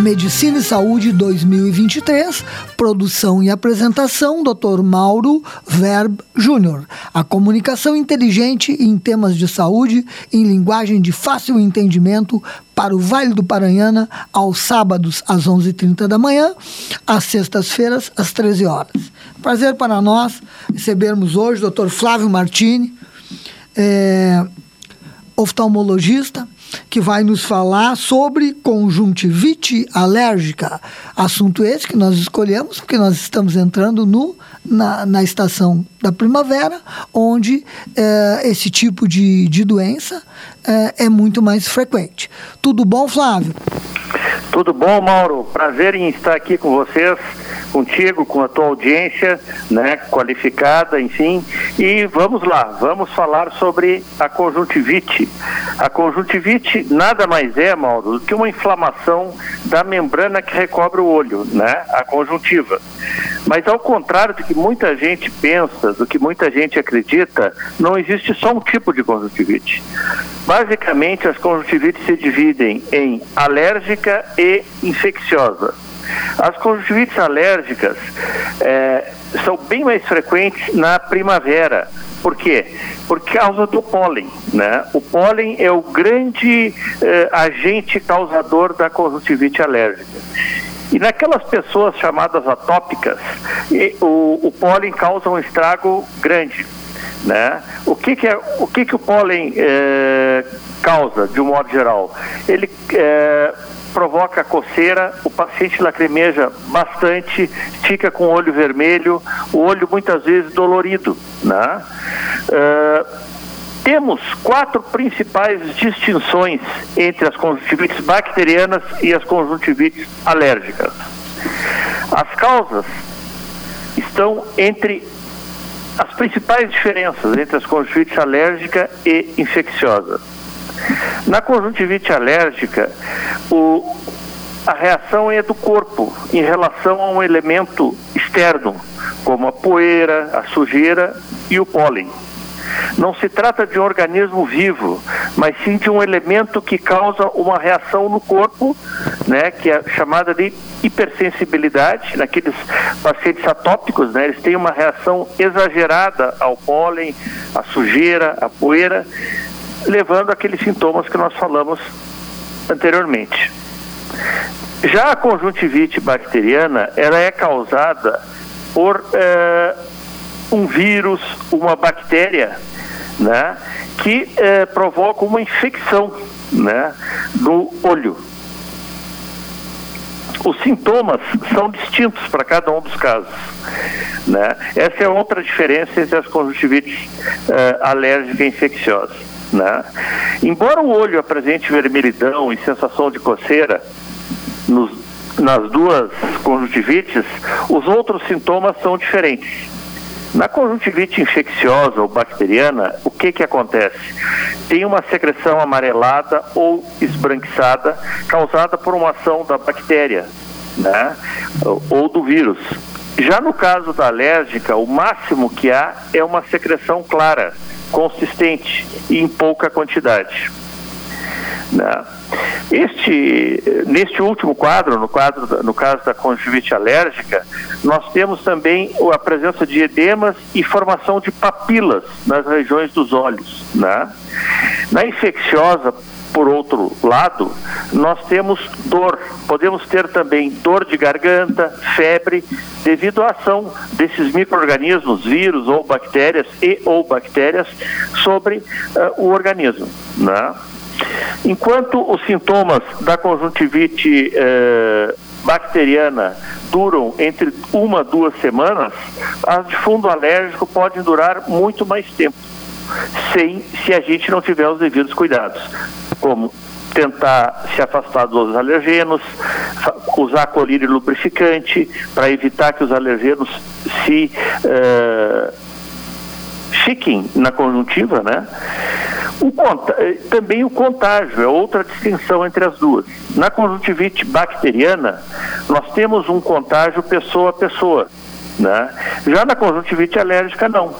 Medicina e Saúde 2023, produção e apresentação, Dr. Mauro Verb Júnior. A comunicação inteligente em temas de saúde em linguagem de fácil entendimento para o Vale do Paranhana aos sábados às 11h30 da manhã, às sextas-feiras às 13 horas. Prazer para nós recebermos hoje o Dr. Flávio Martini, é, oftalmologista, que vai nos falar sobre conjuntivite alérgica. Assunto esse que nós escolhemos porque nós estamos entrando no, na, na estação da primavera, onde é, esse tipo de, de doença é, é muito mais frequente. Tudo bom, Flávio? Tudo bom, Mauro? Prazer em estar aqui com vocês contigo, com a tua audiência, né, qualificada, enfim. E vamos lá, vamos falar sobre a conjuntivite. A conjuntivite nada mais é, Mauro, do que uma inflamação da membrana que recobre o olho, né, a conjuntiva. Mas ao contrário do que muita gente pensa, do que muita gente acredita, não existe só um tipo de conjuntivite. Basicamente, as conjuntivites se dividem em alérgica e infecciosa. As conjuntivites alérgicas é, são bem mais frequentes na primavera. Por quê? Por causa do pólen. Né? O pólen é o grande eh, agente causador da conjuntivite alérgica. E naquelas pessoas chamadas atópicas, o, o pólen causa um estrago grande. Né? O, que, que, é, o, que, que o pólen eh, causa, de um modo geral? Ele eh, provoca coceira, o paciente lacrimeja bastante, fica com o olho vermelho, o olho muitas vezes dolorido. Né? Uh, temos quatro principais distinções entre as conjuntivites bacterianas e as conjuntivites alérgicas. As causas estão entre as principais diferenças entre as conjuntivites alérgica e infecciosa. Na conjuntivite alérgica, o, a reação é do corpo em relação a um elemento externo, como a poeira, a sujeira e o pólen. Não se trata de um organismo vivo, mas sim de um elemento que causa uma reação no corpo, né, que é chamada de hipersensibilidade. Naqueles pacientes atópicos, né, eles têm uma reação exagerada ao pólen, à sujeira, à poeira, levando aqueles sintomas que nós falamos anteriormente. Já a conjuntivite bacteriana, ela é causada por eh, um vírus, uma bactéria, né, que eh, provoca uma infecção, né, no olho. Os sintomas são distintos para cada um dos casos. Né? Essa é outra diferença entre as conjuntivites alérgica e infecciosas. Né? Embora o olho apresente vermelhidão e sensação de coceira nos, nas duas conjuntivites, os outros sintomas são diferentes. Na conjuntivite infecciosa ou bacteriana, o que, que acontece? Tem uma secreção amarelada ou esbranquiçada causada por uma ação da bactéria né? ou do vírus. Já no caso da alérgica, o máximo que há é uma secreção clara consistente e em pouca quantidade. Né? Este, neste último quadro, no, quadro, no caso da conjuntivite alérgica, nós temos também a presença de edemas e formação de papilas nas regiões dos olhos. Né? Na infecciosa, por outro lado, nós temos dor. Podemos ter também dor de garganta, febre, devido à ação desses micro-organismos, vírus ou bactérias e ou bactérias sobre uh, o organismo. Né? Enquanto os sintomas da conjuntivite uh, bacteriana duram entre uma a duas semanas, as de fundo alérgico podem durar muito mais tempo, sem se a gente não tiver os devidos cuidados como tentar se afastar dos alergenos, usar colírio lubrificante para evitar que os alergenos se uh, fiquem na conjuntiva, né? O, eh, também o contágio é outra distinção entre as duas. Na conjuntivite bacteriana, nós temos um contágio pessoa a pessoa. Né? Já na conjuntivite alérgica, não.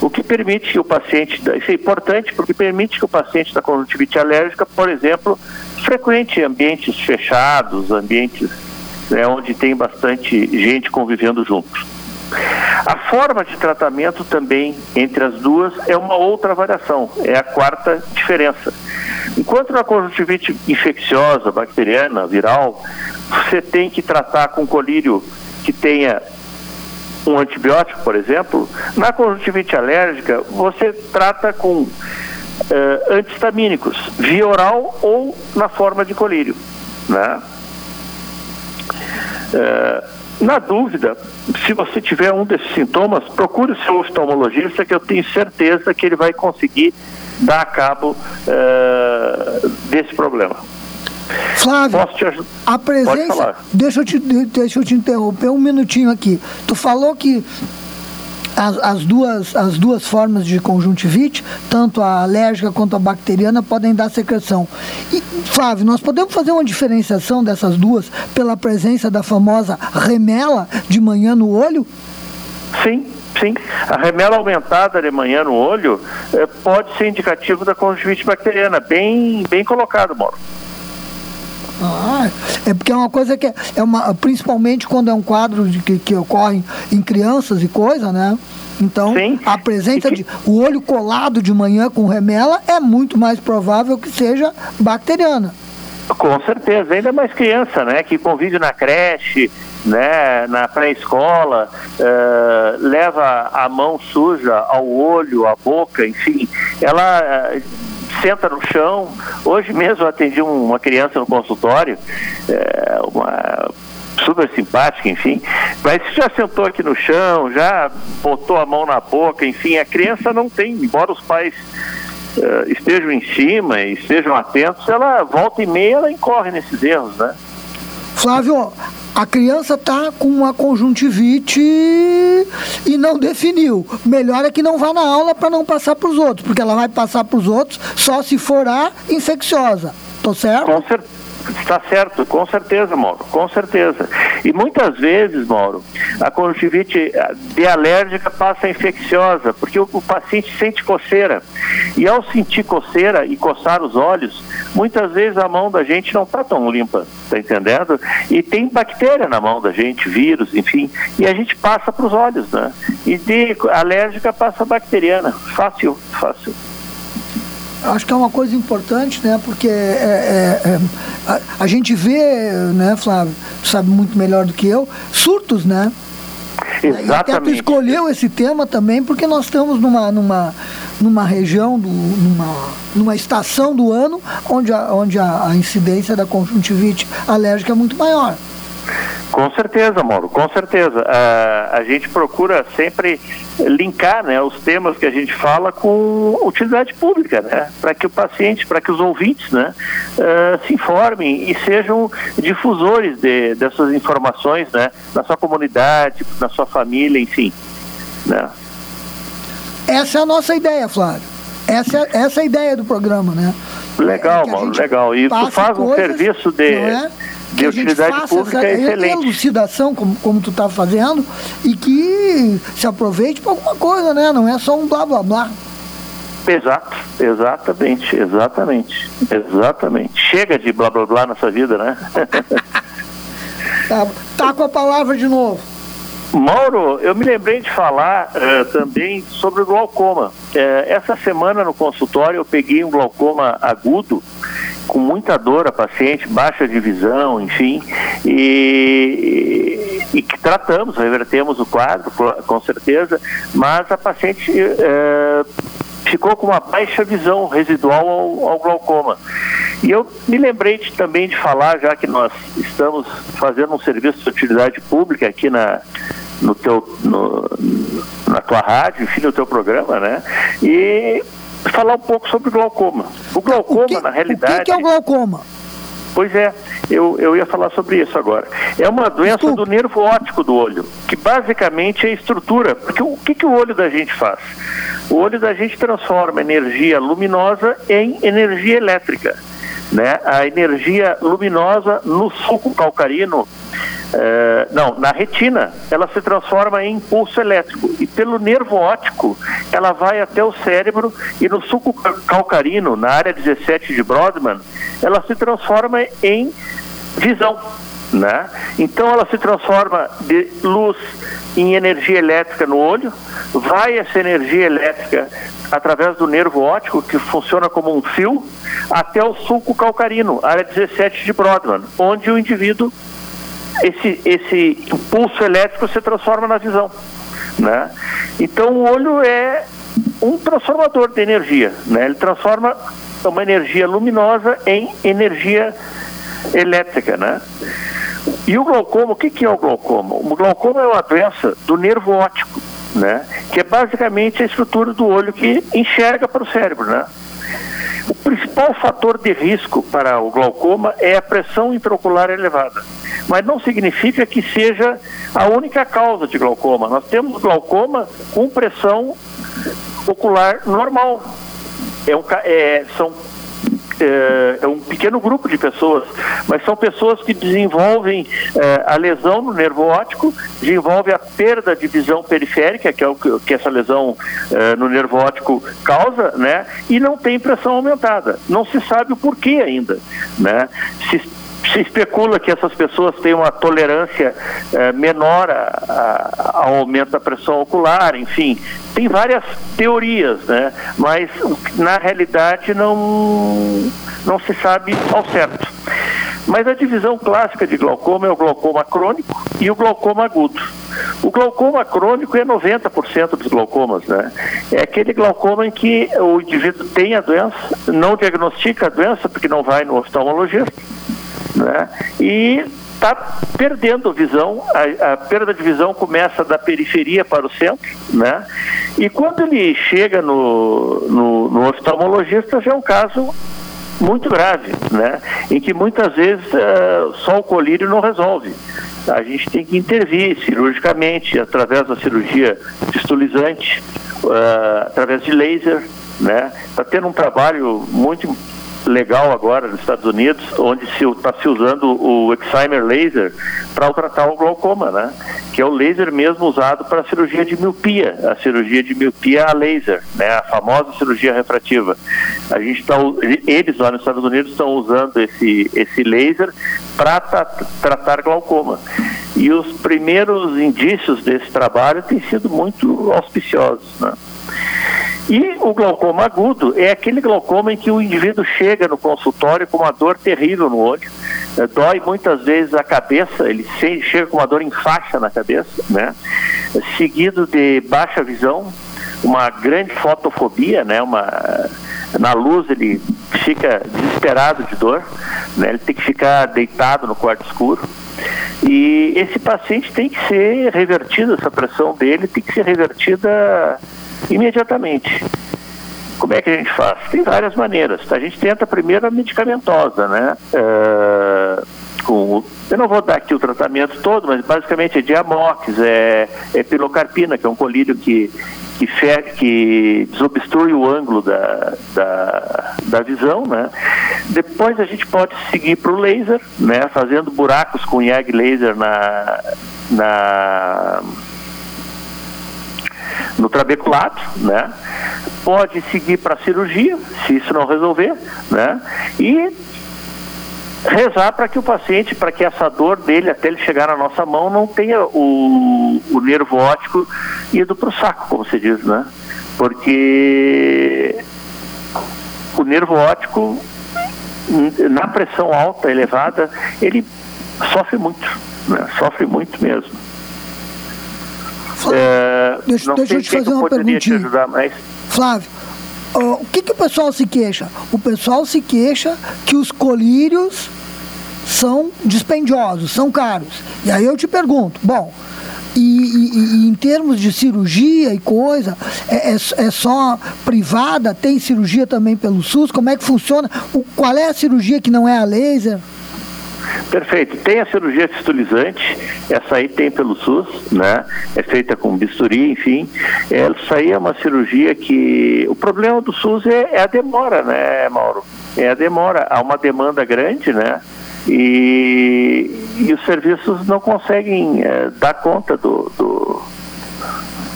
O que permite que o paciente, isso é importante porque permite que o paciente da conjuntivite alérgica, por exemplo, frequente ambientes fechados, ambientes né, onde tem bastante gente convivendo juntos. A forma de tratamento também entre as duas é uma outra variação, é a quarta diferença. Enquanto na conjuntivite infecciosa, bacteriana, viral, você tem que tratar com colírio que tenha um antibiótico, por exemplo, na conjuntivite alérgica, você trata com uh, antihistamínicos, via oral ou na forma de colírio. Né? Uh, na dúvida, se você tiver um desses sintomas, procure o seu oftalmologista, que eu tenho certeza que ele vai conseguir dar cabo uh, desse problema. Flávio, a presença. Deixa eu, te, deixa eu te interromper um minutinho aqui. Tu falou que as, as, duas, as duas formas de conjuntivite, tanto a alérgica quanto a bacteriana, podem dar secreção. E, Flávio, nós podemos fazer uma diferenciação dessas duas pela presença da famosa remela de manhã no olho? Sim, sim. A remela aumentada de manhã no olho eh, pode ser indicativo da conjuntivite bacteriana. Bem, bem colocado, Mauro. Ah, é porque é uma coisa que é, uma, principalmente quando é um quadro de, que, que ocorre em crianças e coisa, né? Então, Sim. a presença de o olho colado de manhã com remela é muito mais provável que seja bacteriana. Com certeza, ainda mais criança, né? Que convive na creche, né? Na pré-escola, uh, leva a mão suja ao olho, à boca, enfim, ela uh, senta no chão. Hoje mesmo eu atendi uma criança no consultório, é, uma super simpática, enfim, mas já sentou aqui no chão, já botou a mão na boca, enfim, a criança não tem, embora os pais uh, estejam em cima e estejam atentos, ela volta e meia, ela incorre nesses erros, né? Flávio, a criança está com uma conjuntivite e não definiu. Melhor é que não vá na aula para não passar para os outros, porque ela vai passar para os outros só se for a infecciosa. Tô certo? Com certeza. Está certo, com certeza, Mauro, com certeza. E muitas vezes, Mauro, a conjuntivite alérgica passa infecciosa, porque o, o, paciente sente coceira. E ao sentir coceira e coçar os olhos, muitas vezes a mão da gente não está tão limpa, tá entendendo? E tem bactéria na mão da gente, vírus, enfim, e a gente passa para os olhos, né? E de alérgica passa bacteriana, fácil, fácil acho que é uma coisa importante, né? Porque é, é, é, a, a, gente vê, né, Flávio, sabe muito melhor do que eu, surtos, né? Exatamente. E até tu escolheu esse tema também porque nós estamos numa, numa, numa região, do, numa, numa estação do ano onde, a, onde a, a incidência da conjuntivite alérgica é muito maior. Com certeza, Mauro, com certeza. Uh, a gente procura sempre linkar né, os temas que a gente fala com utilidade pública, né, para que o paciente, para que os ouvintes né, uh, se informem e sejam difusores de, dessas informações né, na sua comunidade, na sua família, enfim. Né. Essa é a nossa ideia, Flávio. Essa, é, essa é a ideia do programa, né? Legal, é Mauro, legal. E tu faz um serviço de. É? De utilidade pública é excelente. elucidação, como, como tu está fazendo, e que se aproveite para alguma coisa, né? Não é só um blá blá blá. Exato, exatamente, exatamente, exatamente. Chega de blá blá blá nessa vida, né? tá, tá com a palavra de novo. Mauro, eu me lembrei de falar uh, também sobre o glaucoma. Uh, essa semana no consultório eu peguei um glaucoma agudo com muita dor a paciente, baixa de visão, enfim, e, e que tratamos, revertemos o quadro, com certeza, mas a paciente é, ficou com uma baixa visão residual ao, ao glaucoma. E eu me lembrei de, também de falar, já que nós estamos fazendo um serviço de utilidade pública aqui na, no teu, no, na tua rádio, enfim, no teu programa, né? E falar um pouco sobre o glaucoma. O glaucoma, o que, na realidade. O que, é o glaucoma? Pois é, eu, eu ia falar sobre isso agora. É uma doença Desculpa. do nervo óptico do olho, que basicamente é a estrutura. Porque o que, que o olho da gente faz? O olho da gente transforma energia luminosa em energia elétrica. Né? A energia luminosa no suco calcarino é, não, na retina, ela se transforma em impulso elétrico e pelo nervo óptico ela vai até o cérebro e no suco calcarino, na área 17 de Brodmann, ela se transforma em visão, né? Então ela se transforma de luz em energia elétrica no olho, vai essa energia elétrica através do nervo óptico, que funciona como um fio, até o sulco calcarino, área 17 de Brodmann, onde o indivíduo esse, esse impulso elétrico se transforma na visão. Né? Então o olho é um transformador de energia, né? ele transforma uma energia luminosa em energia elétrica. Né? E o glaucoma, o que, que é o glaucoma? O glaucoma é uma doença do nervo óptico, né? que é basicamente a estrutura do olho que enxerga para o cérebro. Né? O principal fator de risco para o glaucoma é a pressão intraocular elevada. mas não significa que seja a única causa de glaucoma. Nós temos glaucoma com pressão ocular normal. É um, é, são é, é, um pequeno grupo de pessoas, mas são pessoas que desenvolvem é, a lesão no nervo óptico, desenvolvem a perda de visão periférica, que é o que, que essa lesão é, no nervo óptico causa, né? E não tem pressão aumentada. Não se sabe o porquê ainda, né? Se, se especula que essas pessoas têm uma tolerância eh, menor ao aumento da pressão ocular, enfim, tem várias teorias, né? Mas na realidade não, não se sabe ao certo. Mas a divisão clássica de glaucoma é o glaucoma crônico e o glaucoma agudo. O glaucoma crônico é 90% dos glaucomas, né? É aquele glaucoma em que o indivíduo tem a doença, não diagnostica a doença porque não vai no oftalmologista, né? E está perdendo visão, a, a, perda de visão começa da periferia para o centro, né? E quando ele chega no, no, no oftalmologista já é um caso muito grave, né? Em que muitas vezes uh, só o colírio não resolve. A gente tem que intervir cirurgicamente através da cirurgia fistulizante, uh, através de laser, né? Está tendo um trabalho muito legal agora nos Estados Unidos, onde se está se usando o Excimer laser para tratar o glaucoma, né? Que é o laser mesmo usado para a cirurgia de miopia, a cirurgia de miopia a laser, né? A famosa cirurgia refrativa. A gente tá, eles lá nos Estados Unidos estão usando esse esse laser para tratar glaucoma. E os primeiros indícios desse trabalho têm sido muito auspiciosos, né? E o glaucoma agudo é aquele glaucoma em que o indivíduo chega no consultório com uma dor terrível no olho, é, dói muitas vezes a cabeça, ele chega com uma dor em faixa na cabeça, né? Seguido de baixa visão, uma grande fotofobia, né? Uma, na luz ele fica desesperado de dor, né? Ele tem que ficar deitado no quarto escuro. E esse paciente tem que ser revertido, essa pressão dele tem que ser revertida imediatamente. Como é que a gente faz? Tem várias maneiras. A gente tenta primeiro a medicamentosa, né? Uh, com, eu não vou dar aqui o tratamento todo, mas basicamente é diamox, é, é pilocarpina, que é um colírio que, que, fe, que desobstrui o ângulo da, da, da visão, né? Depois a gente pode seguir para o laser, né? Fazendo buracos com IAG laser na, na no trabeculato, né? Pode seguir para a cirurgia, se isso não resolver, né? E rezar para que o paciente, para que essa dor dele até ele chegar na nossa mão não tenha o, o nervo óptico ido para o saco, como se diz, né? Porque o nervo óptico na pressão alta, elevada, ele sofre muito, né? sofre muito mesmo. É, deixa, deixa eu te fazer uma perguntinha. Ajudar, mas... Flávio, o que, que o pessoal se queixa? O pessoal se queixa que os colírios são dispendiosos, são caros. E aí eu te pergunto, bom, e, e, e, em termos de cirurgia e coisa, é, é, é, só privada? Tem cirurgia também pelo SUS? Como é que funciona? O, qual é a cirurgia que não é a laser? Perfeito. Tem a cirurgia fistulizante, essa aí tem pelo SUS, né? É feita com bisturi, enfim. Essa aí é uma cirurgia que. O problema do SUS é, é a demora, né, Mauro? É a demora. Há uma demanda grande, né? E, e os serviços não conseguem é, dar conta do, do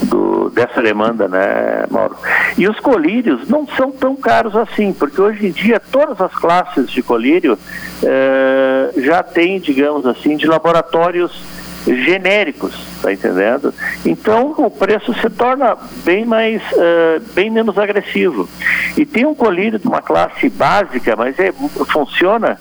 do, dessa demanda, né, Mauro? E os colírios não são tão caros assim, porque hoje em dia todas as classes de colírio eh, já têm, digamos assim, de laboratórios genéricos, tá entendendo? Então o preço se torna bem mais, uh, bem menos agressivo. E tem um colírio de uma classe básica, mas é, funciona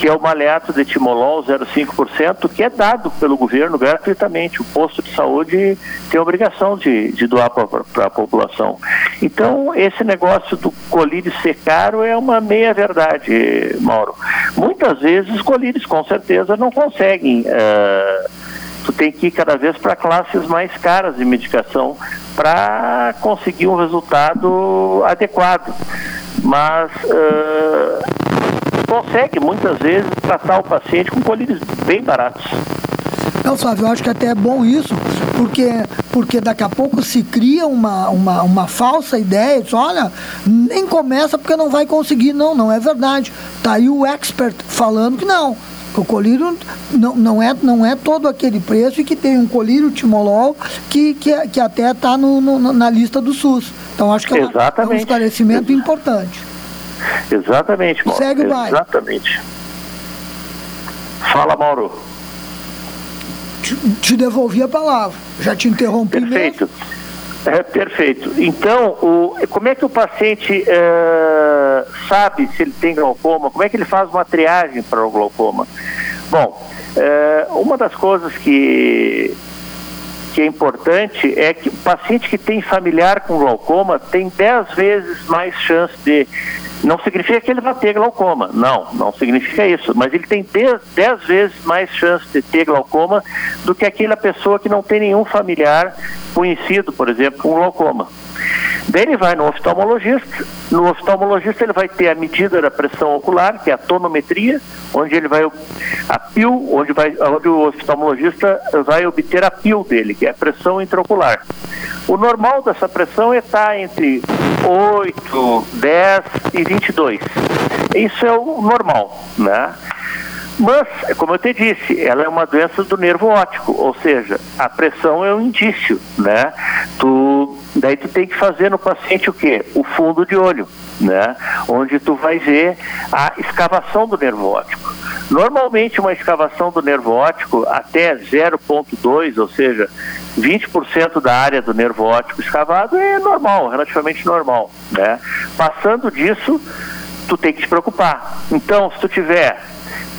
que é o maleato de timolol 0,5%, que é dado pelo governo gratuitamente. O posto de saúde tem a obrigação de, de doar para a população. Então, esse negócio do colírio ser caro é uma meia-verdade, Mauro. Muitas vezes os colírios, com certeza, não conseguem. Uh, tu tem que ir cada vez para classes mais caras de medicação para conseguir um resultado adequado. Mas uh, consegue muitas vezes tratar o paciente com colírios bem baratos. Não, Flávio, eu acho que até é bom isso, porque, porque daqui a pouco se cria uma, uma, uma falsa ideia, diz, olha, nem começa porque não vai conseguir. Não, não é verdade. Está aí o expert falando que não. O colírio não, não, é, não é todo aquele preço e que tem um colírio timolol que, que, que até está no, no, na lista do SUS. Então acho que é, uma, é um esclarecimento importante. Exatamente, Mauro. Segue o baile. Exatamente. Fala, Mauro. Te, te, devolvi a palavra. Já te interrompi Perfeito. É, perfeito. Então, o, como é que o paciente é, sabe se ele tem glaucoma? Como é que ele faz uma triagem para o glaucoma? Bom, é, uma das coisas que, que é importante é que o paciente que tem familiar com glaucoma tem 10 vezes mais chance de não significa que ele vai ter glaucoma, não, não significa isso, mas ele tem 10 vezes mais chance de ter glaucoma do que aquela pessoa que não tem nenhum familiar conhecido, por exemplo, com glaucoma. Daí ele vai no oftalmologista, no oftalmologista ele vai ter a medida da pressão ocular, que é a tonometria, onde ele vai a PIL, onde, vai, onde o oftalmologista vai obter a PIL dele, que é a pressão intraocular. O normal dessa pressão é estar entre 8, 10 e 22. Isso é o normal, né? Mas, como eu te disse, ela é uma doença do nervo óptico, ou seja, a pressão é um indício, né? Tu, daí tu tem que fazer no paciente o quê? O fundo de olho, né? Onde tu vai ver a escavação do nervo óptico. Normalmente uma escavação do nervo óptico até 0.2, ou seja, 20% da área do nervo óptico escavado é normal, relativamente normal, né? Passando disso, tu tem que te preocupar. Então, se tu tiver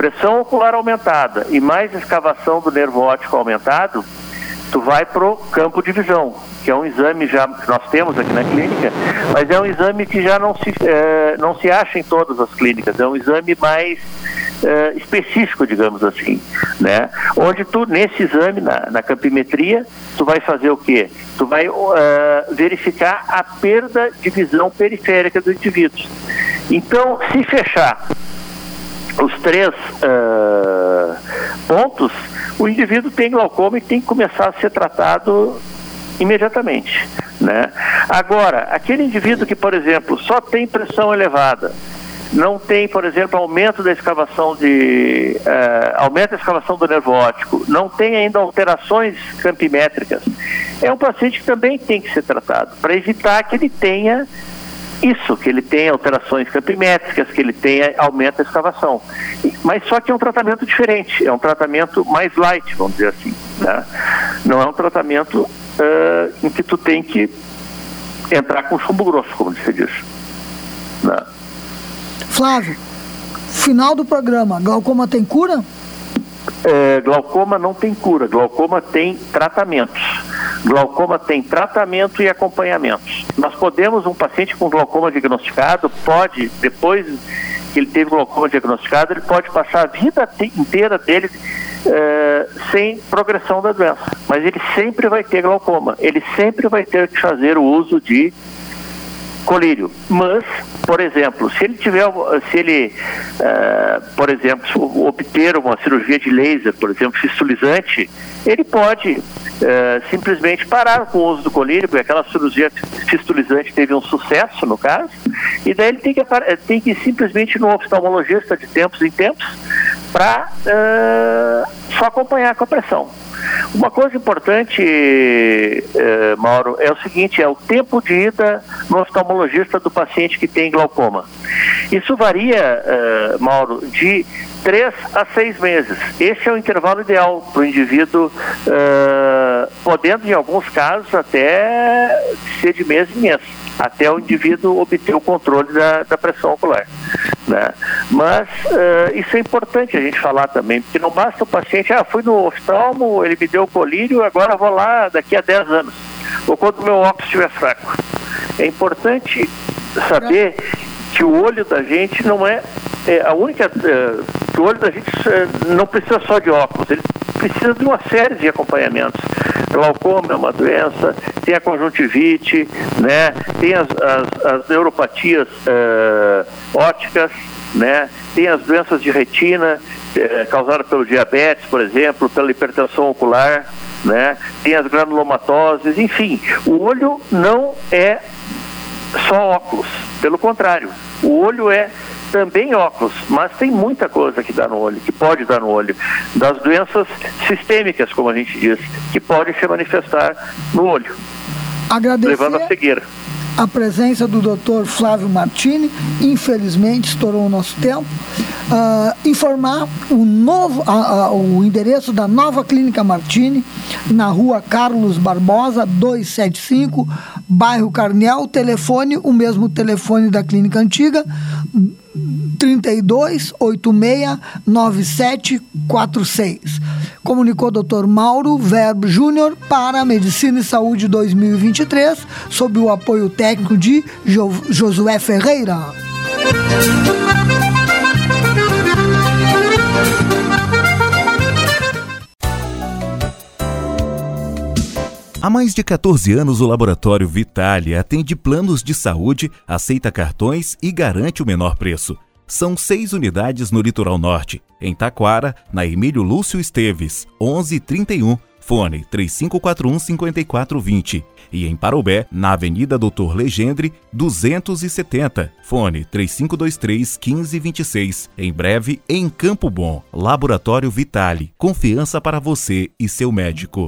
pressão ocular aumentada e mais escavação do nervo óptico aumentado, tu vai pro campo de visão, que é um exame já que nós temos aqui na clínica, mas é um exame que já não se, é, não se acha em todas as clínicas, é um exame mais é, específico, digamos assim, né? Onde tu, nesse exame, na, na campimetria, tu vai fazer o quê? Tu vai uh, verificar a perda de visão periférica do indivíduo. Então, se fechar os três uh, pontos, o indivíduo tem glaucoma e tem que começar a ser tratado imediatamente. Né? Agora, aquele indivíduo que, por exemplo, só tem pressão elevada, não tem, por exemplo, aumento da escavação de uh, aumento da escavação do nervo óptico, não tem ainda alterações campimétricas, é um paciente que também tem que ser tratado para evitar que ele tenha isso, que ele tenha alterações campimétricas, que ele tenha aumento da escavação. Mas só que é um tratamento diferente, é um tratamento mais light, vamos dizer assim. Né? Não é um tratamento uh, em que tu tem que entrar com chumbo grosso, como se diz. Né? Flávio, final do programa, glaucoma tem cura? É, glaucoma não tem cura, glaucoma tem tratamentos. Glaucoma tem tratamento e acompanhamento. Nós podemos, um paciente com glaucoma diagnosticado, pode, depois que ele teve glaucoma diagnosticado, ele pode passar a vida inteira dele é, sem progressão da doença. Mas ele sempre vai ter glaucoma, ele sempre vai ter que fazer o uso de colírio. Mas, por exemplo, se ele tiver, se ele, uh, por exemplo, obter uma cirurgia de laser, por exemplo, fistulizante, ele pode uh, simplesmente parar com o uso do colírio, porque aquela cirurgia fistulizante teve um sucesso, no caso, e daí ele tem que, tem que simplesmente ir no oftalmologista de tempos em tempos para uh, só acompanhar com a pressão. Uma coisa importante, eh, Mauro, é o seguinte, é o tempo de ida no oftalmologista do paciente que tem glaucoma. Isso varia, eh, Mauro, de três a seis meses. Esse é o intervalo ideal para o indivíduo, eh, podendo em alguns casos até ser de mês em mês até o indivíduo obter o controle da, da pressão ocular. Né? Mas uh, isso é importante a gente falar também, porque não basta o paciente, ah, fui no oftalmo, ele me deu colírio, agora vou lá daqui a 10 anos, ou quando meu óculos estiver fraco. É importante saber que o olho da gente não é, é a única. É, que o olho da gente é, não precisa só de óculos, ele precisa de uma série de acompanhamentos. Glaucoma é uma doença, tem a conjuntivite, né, tem as, as, as neuropatias uh, ópticas, né? Tem as doenças de retina, eh, causadas pelo diabetes, por exemplo, pela hipertensão ocular, né? Tem as granulomatoses, enfim, o olho não é só óculos, pelo contrário, o olho é também óculos, mas tem muita coisa que dá no olho, que pode dar no olho, das doenças sistêmicas, como a gente diz, que podem se manifestar no olho, Agradecer levando à cegueira. a presença do Dr. Flávio Martini, infelizmente estourou o nosso tempo. Ah, informar o novo, ah, ah, o endereço da nova Clínica Martini, na rua Carlos Barbosa, 275, bairro Carnel, telefone, o mesmo telefone da clínica antiga, 32 86 9746. Comunicou o Dr. Mauro Verbo Júnior para Medicina e Saúde 2023, sob o apoio técnico de Jo- Josué Ferreira. Há mais de 14 anos, o Laboratório Vitale atende planos de saúde, aceita cartões e garante o menor preço. São seis unidades no Litoral Norte, em Taquara, na Emílio Lúcio Esteves, 1131, fone 3541-5420. E em Parobé, na Avenida Doutor Legendre, 270, fone 3523-1526. Em breve, em Campo Bom, Laboratório Vitale, confiança para você e seu médico.